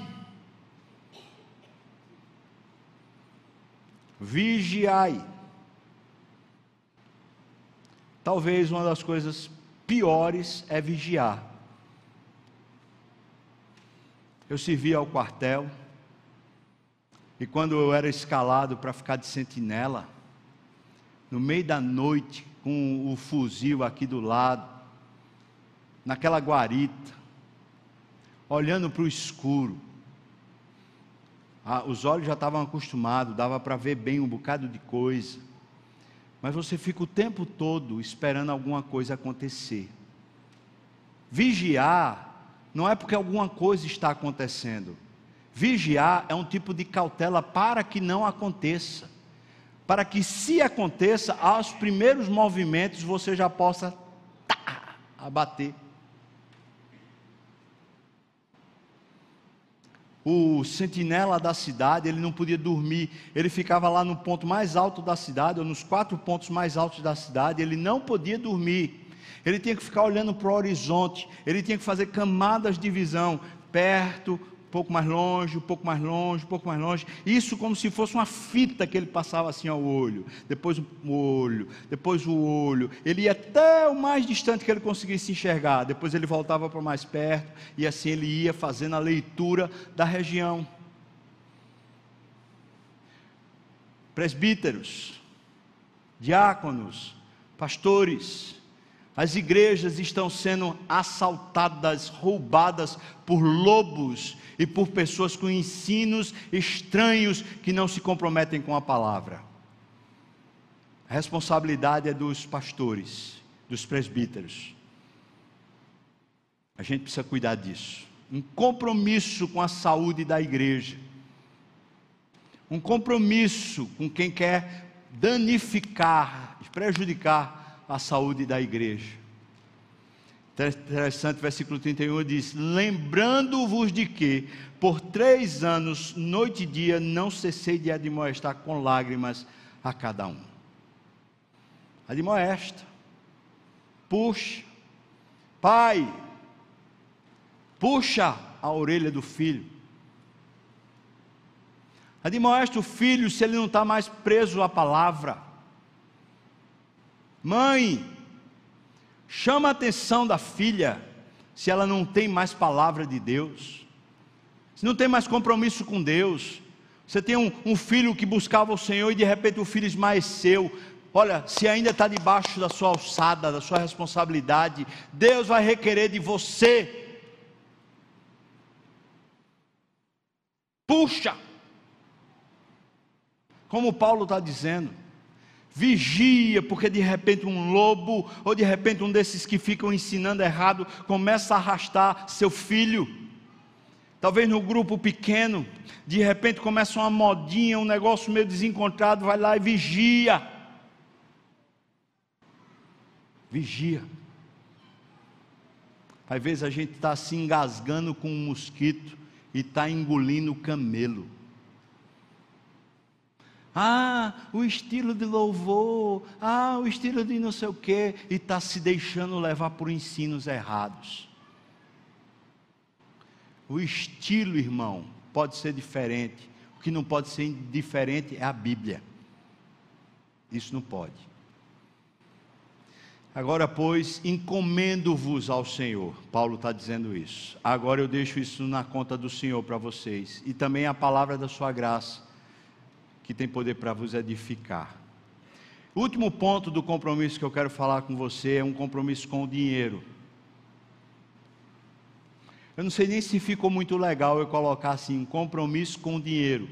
Vigiai. Talvez uma das coisas piores é vigiar. Eu servi ao quartel e quando eu era escalado para ficar de sentinela, no meio da noite, com o fuzil aqui do lado, naquela guarita, olhando para o escuro, ah, os olhos já estavam acostumados, dava para ver bem um bocado de coisa. mas você fica o tempo todo esperando alguma coisa acontecer. Vigiar não é porque alguma coisa está acontecendo. Vigiar é um tipo de cautela para que não aconteça. Para que, se aconteça, aos primeiros movimentos você já possa tá, abater. o sentinela da cidade, ele não podia dormir, ele ficava lá no ponto mais alto da cidade, ou nos quatro pontos mais altos da cidade, ele não podia dormir, ele tinha que ficar olhando para o horizonte, ele tinha que fazer camadas de visão, perto, pouco mais longe, um pouco mais longe, um pouco mais longe. Isso como se fosse uma fita que ele passava assim ao olho, depois o olho, depois o olho. Ele ia até o mais distante que ele conseguisse enxergar, depois ele voltava para mais perto e assim ele ia fazendo a leitura da região. Presbíteros, diáconos, pastores, as igrejas estão sendo assaltadas, roubadas por lobos e por pessoas com ensinos estranhos que não se comprometem com a palavra. A responsabilidade é dos pastores, dos presbíteros. A gente precisa cuidar disso. Um compromisso com a saúde da igreja. Um compromisso com quem quer danificar, prejudicar a saúde da igreja. Interessante, versículo 31 diz: Lembrando-vos de que, por três anos, noite e dia, não cessei de admoestar com lágrimas a cada um. Admoesta, puxa, pai, puxa a orelha do filho. Admoesta o filho se ele não está mais preso à palavra. Mãe, chama a atenção da filha se ela não tem mais palavra de Deus, se não tem mais compromisso com Deus. Você tem um, um filho que buscava o Senhor e de repente o filho esmaeceu. Olha, se ainda está debaixo da sua alçada, da sua responsabilidade, Deus vai requerer de você. Puxa! Como Paulo está dizendo, Vigia, porque de repente um lobo, ou de repente um desses que ficam ensinando errado, começa a arrastar seu filho. Talvez no grupo pequeno, de repente começa uma modinha, um negócio meio desencontrado, vai lá e vigia. Vigia. Às vezes a gente está se engasgando com um mosquito e está engolindo o camelo. Ah, o estilo de louvor, ah, o estilo de não sei o quê, e está se deixando levar por ensinos errados. O estilo, irmão, pode ser diferente. O que não pode ser diferente é a Bíblia. Isso não pode. Agora, pois, encomendo-vos ao Senhor. Paulo está dizendo isso. Agora eu deixo isso na conta do Senhor para vocês. E também a palavra da sua graça que tem poder para vos edificar. Último ponto do compromisso que eu quero falar com você é um compromisso com o dinheiro. Eu não sei nem se ficou muito legal eu colocar assim, um compromisso com o dinheiro.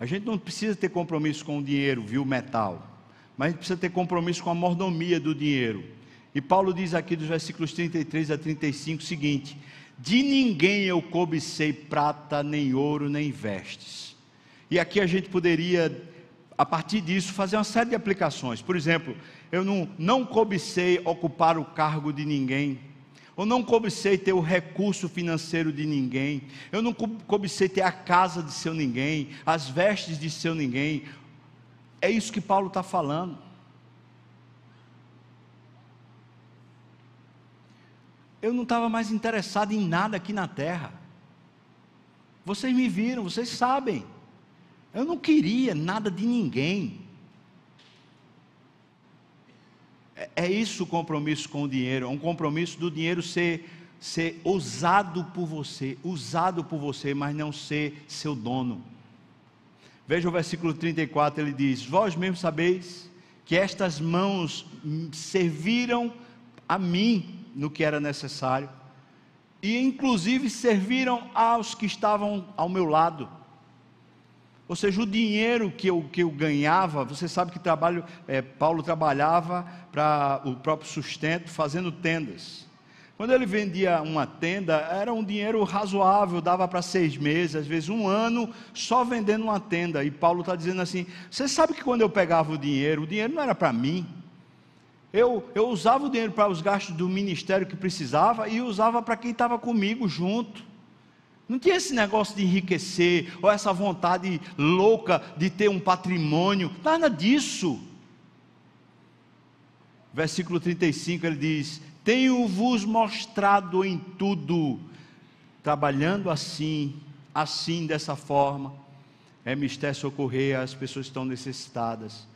A gente não precisa ter compromisso com o dinheiro, viu, metal. Mas a gente precisa ter compromisso com a mordomia do dinheiro. E Paulo diz aqui dos versículos 33 a 35 o seguinte: De ninguém eu cobicei prata, nem ouro, nem vestes e aqui a gente poderia, a partir disso, fazer uma série de aplicações. Por exemplo, eu não, não cobicei ocupar o cargo de ninguém. Eu não cobicei ter o recurso financeiro de ninguém. Eu não cobicei ter a casa de seu ninguém, as vestes de seu ninguém. É isso que Paulo está falando. Eu não estava mais interessado em nada aqui na terra. Vocês me viram, vocês sabem. Eu não queria nada de ninguém. É, é isso o compromisso com o dinheiro, é um compromisso do dinheiro ser, ser usado por você, usado por você, mas não ser seu dono. Veja o versículo 34, ele diz: Vós mesmos sabeis que estas mãos serviram a mim no que era necessário, e inclusive serviram aos que estavam ao meu lado Ou seja, o dinheiro que eu, que eu ganhava, você sabe que trabalho, é, Paulo trabalhava para o próprio sustento fazendo tendas. Quando ele vendia uma tenda, era um dinheiro razoável, dava para seis meses, às vezes um ano, só vendendo uma tenda. E Paulo está dizendo assim: você sabe que quando eu pegava o dinheiro, o dinheiro não era para mim. Eu, eu usava o dinheiro para os gastos do ministério que precisava e usava para quem estava comigo junto. Não tinha esse negócio de enriquecer, ou essa vontade louca de ter um patrimônio, nada disso. Versículo 35 ele diz: Tenho-vos mostrado em tudo, trabalhando assim, assim, dessa forma, é mistério socorrer as pessoas que estão necessitadas,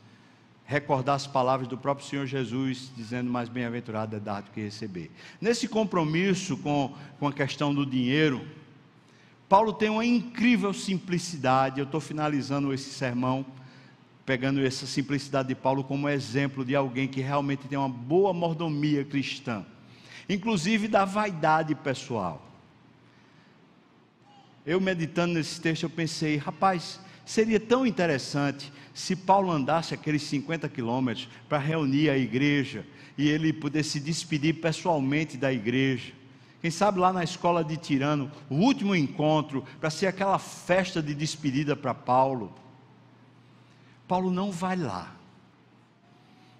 recordar as palavras do próprio Senhor Jesus, dizendo: Mais bem-aventurado é dar do que receber. Nesse compromisso com, com a questão do dinheiro, Paulo tem uma incrível simplicidade. Eu estou finalizando esse sermão, pegando essa simplicidade de Paulo como exemplo de alguém que realmente tem uma boa mordomia cristã, inclusive da vaidade pessoal. Eu meditando nesse texto, eu pensei, rapaz, seria tão interessante se Paulo andasse aqueles 50 quilômetros para reunir a igreja e ele pudesse se despedir pessoalmente da igreja quem sabe lá na escola de Tirano, o último encontro, para ser aquela festa de despedida para Paulo. Paulo não vai lá.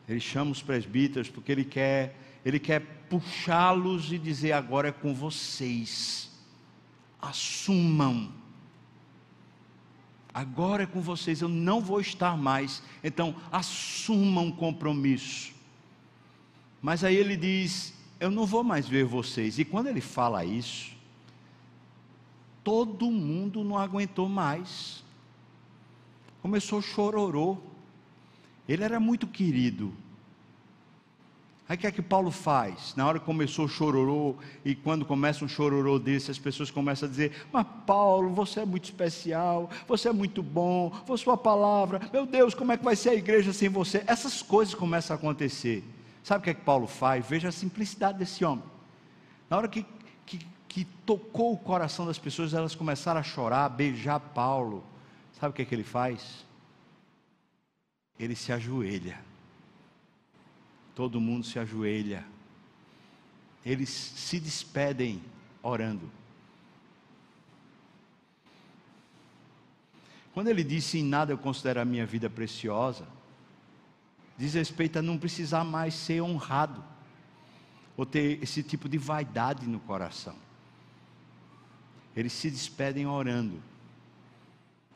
Ele chama os presbíteros porque ele quer, ele quer puxá-los e dizer agora é com vocês. Assumam. Agora é com vocês, eu não vou estar mais. Então, assumam um compromisso. Mas aí ele diz: eu não vou mais ver vocês. E quando ele fala isso, todo mundo não aguentou mais. Começou chororô. Ele era muito querido. Aí o que é que Paulo faz? Na hora que começou o chororô, e quando começa um chororô desse, as pessoas começam a dizer: Mas Paulo, você é muito especial, você é muito bom, sua palavra, meu Deus, como é que vai ser a igreja sem você? Essas coisas começam a acontecer. Sabe o que é que Paulo faz? Veja a simplicidade desse homem. Na hora que, que, que tocou o coração das pessoas, elas começaram a chorar, a beijar Paulo. Sabe o que é que ele faz? Ele se ajoelha. Todo mundo se ajoelha. Eles se despedem orando. Quando ele disse: Em nada eu considero a minha vida preciosa diz respeito a não precisar mais ser honrado, ou ter esse tipo de vaidade no coração. Eles se despedem orando,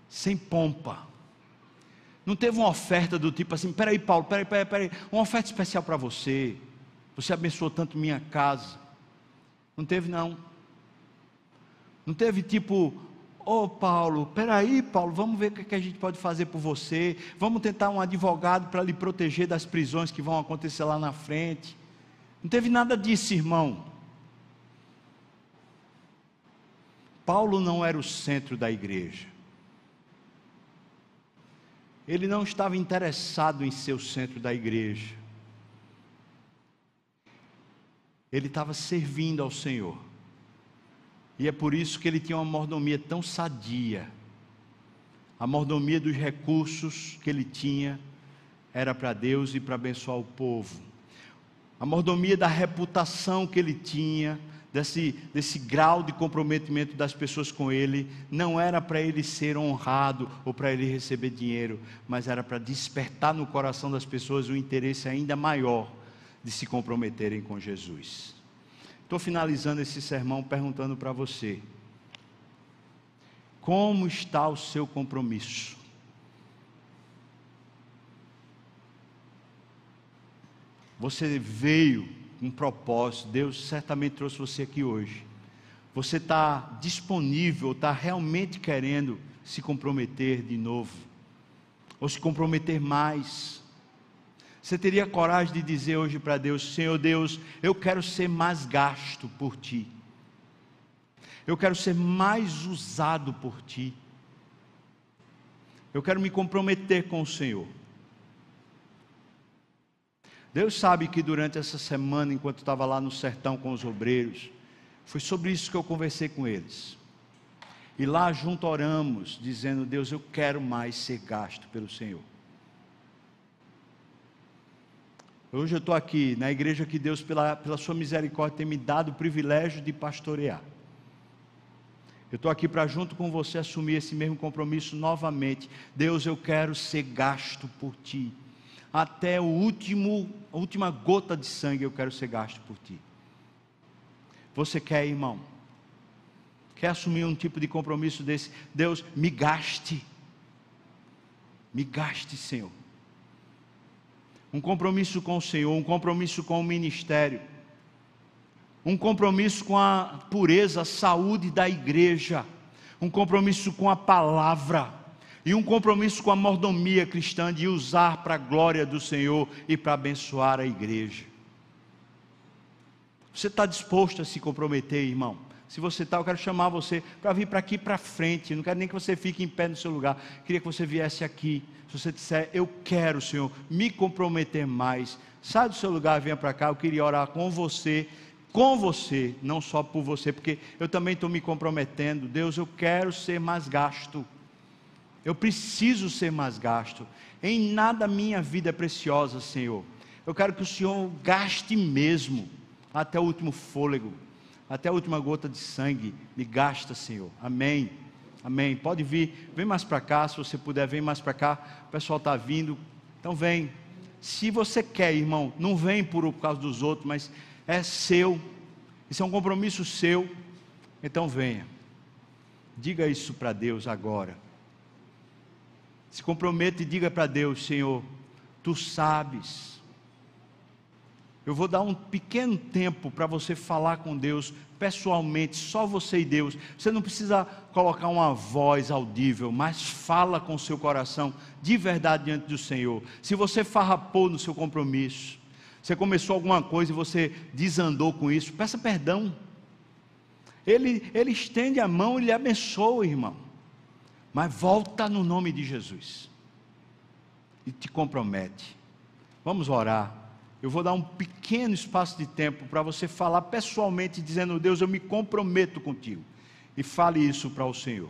sem pompa. Não teve uma oferta do tipo assim: peraí, Paulo, peraí, peraí, peraí, uma oferta especial para você. Você abençoou tanto minha casa. Não teve, não. Não teve tipo, Ô oh, Paulo, peraí, Paulo, vamos ver o que a gente pode fazer por você. Vamos tentar um advogado para lhe proteger das prisões que vão acontecer lá na frente. Não teve nada disso, irmão. Paulo não era o centro da igreja. Ele não estava interessado em ser o centro da igreja. Ele estava servindo ao Senhor. E é por isso que ele tinha uma mordomia tão sadia. A mordomia dos recursos que ele tinha era para Deus e para abençoar o povo. A mordomia da reputação que ele tinha, desse, desse grau de comprometimento das pessoas com ele, não era para ele ser honrado ou para ele receber dinheiro, mas era para despertar no coração das pessoas o interesse ainda maior de se comprometerem com Jesus. Estou finalizando esse sermão perguntando para você: como está o seu compromisso? Você veio com um propósito, Deus certamente trouxe você aqui hoje. Você está disponível, está realmente querendo se comprometer de novo, ou se comprometer mais. Você teria coragem de dizer hoje para Deus: Senhor Deus, eu quero ser mais gasto por Ti. Eu quero ser mais usado por Ti. Eu quero me comprometer com o Senhor. Deus sabe que durante essa semana, enquanto estava lá no sertão com os obreiros, foi sobre isso que eu conversei com eles. E lá junto oramos, dizendo: Deus, eu quero mais ser gasto pelo Senhor. Hoje eu estou aqui na igreja que Deus, pela, pela Sua misericórdia, tem me dado o privilégio de pastorear. Eu estou aqui para, junto com você, assumir esse mesmo compromisso novamente. Deus, eu quero ser gasto por Ti. Até o último, a última gota de sangue eu quero ser gasto por Ti. Você quer, irmão? Quer assumir um tipo de compromisso desse? Deus, me gaste. Me gaste, Senhor um compromisso com o Senhor, um compromisso com o ministério, um compromisso com a pureza, a saúde da igreja, um compromisso com a palavra e um compromisso com a mordomia cristã de usar para a glória do Senhor e para abençoar a igreja. Você está disposto a se comprometer, irmão? Se você está, eu quero chamar você para vir para aqui para frente. Não quero nem que você fique em pé no seu lugar. Queria que você viesse aqui. Se você disser, eu quero, Senhor, me comprometer mais. Sai do seu lugar, venha para cá. Eu queria orar com você, com você, não só por você, porque eu também estou me comprometendo. Deus, eu quero ser mais gasto. Eu preciso ser mais gasto. Em nada minha vida é preciosa, Senhor. Eu quero que o Senhor gaste mesmo, até o último fôlego até a última gota de sangue, me gasta, Senhor. Amém. Amém. Pode vir, vem mais para cá, se você puder, vem mais para cá. O pessoal está vindo, então vem. Se você quer, irmão, não vem por, causa dos outros, mas é seu. Isso é um compromisso seu. Então venha. Diga isso para Deus agora. Se comprometa e diga para Deus, Senhor, tu sabes eu vou dar um pequeno tempo para você falar com Deus pessoalmente, só você e Deus. Você não precisa colocar uma voz audível, mas fala com o seu coração de verdade diante do Senhor. Se você farrapou no seu compromisso, você começou alguma coisa e você desandou com isso, peça perdão. Ele, ele estende a mão e lhe abençoa, irmão. Mas volta no nome de Jesus e te compromete. Vamos orar eu vou dar um pequeno espaço de tempo para você falar pessoalmente, dizendo: Deus, eu me comprometo contigo. E fale isso para o Senhor.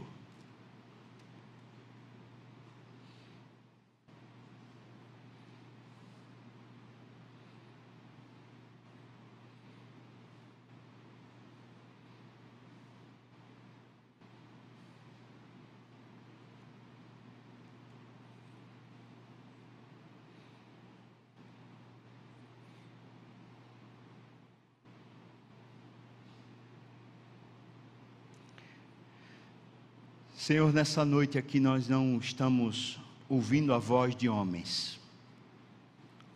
Senhor, nessa noite aqui nós não estamos ouvindo a voz de homens.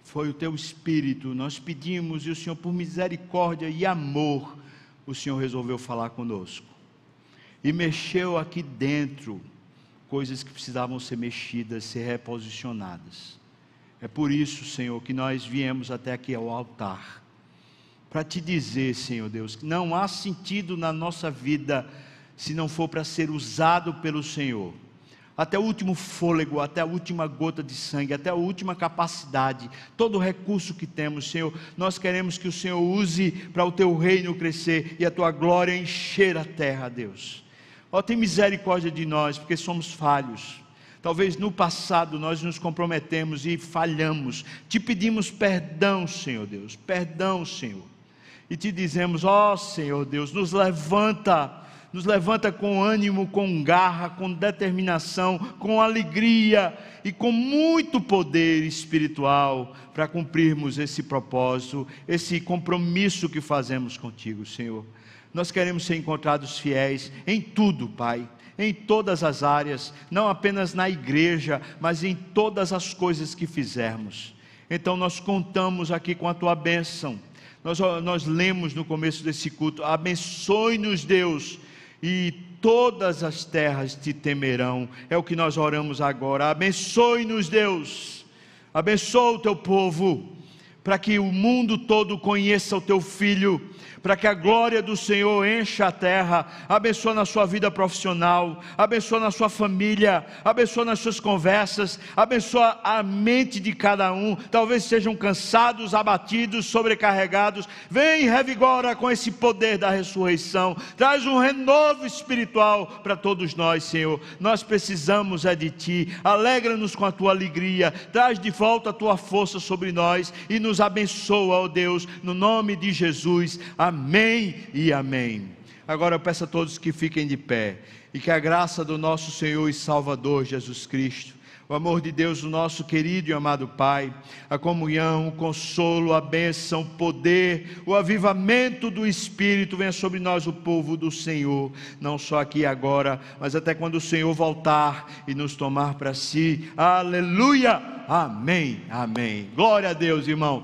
Foi o teu espírito, nós pedimos e o Senhor, por misericórdia e amor, o Senhor resolveu falar conosco. E mexeu aqui dentro coisas que precisavam ser mexidas, ser reposicionadas. É por isso, Senhor, que nós viemos até aqui ao altar. Para te dizer, Senhor Deus, que não há sentido na nossa vida se não for para ser usado pelo Senhor. Até o último fôlego, até a última gota de sangue, até a última capacidade, todo o recurso que temos, Senhor, nós queremos que o Senhor use para o teu reino crescer e a tua glória encher a terra, Deus. Ó, tem misericórdia de nós, porque somos falhos. Talvez no passado nós nos comprometemos e falhamos. Te pedimos perdão, Senhor Deus, perdão, Senhor. E te dizemos, ó Senhor Deus, nos levanta nos levanta com ânimo, com garra, com determinação, com alegria e com muito poder espiritual para cumprirmos esse propósito, esse compromisso que fazemos contigo, Senhor. Nós queremos ser encontrados fiéis em tudo, Pai, em todas as áreas, não apenas na igreja, mas em todas as coisas que fizermos. Então nós contamos aqui com a tua bênção. Nós, nós lemos no começo desse culto: abençoe-nos, Deus, e todas as terras te temerão. É o que nós oramos agora. Abençoe-nos, Deus. Abençoa o teu povo para que o mundo todo conheça o teu filho para que a glória do Senhor encha a terra, abençoa na sua vida profissional, abençoa na sua família, abençoa nas suas conversas, abençoa a mente de cada um, talvez sejam cansados, abatidos, sobrecarregados, vem e revigora com esse poder da ressurreição, traz um renovo espiritual para todos nós, Senhor, nós precisamos é de Ti, alegra-nos com a Tua alegria, traz de volta a Tua força sobre nós e nos abençoa, ó Deus, no nome de Jesus, amém. Amém e amém. Agora eu peço a todos que fiquem de pé e que a graça do nosso Senhor e Salvador Jesus Cristo, o amor de Deus, o nosso querido e amado Pai, a comunhão, o consolo, a bênção, o poder, o avivamento do Espírito venha sobre nós, o povo do Senhor, não só aqui e agora, mas até quando o Senhor voltar e nos tomar para si. Aleluia! Amém, amém. Glória a Deus, irmão.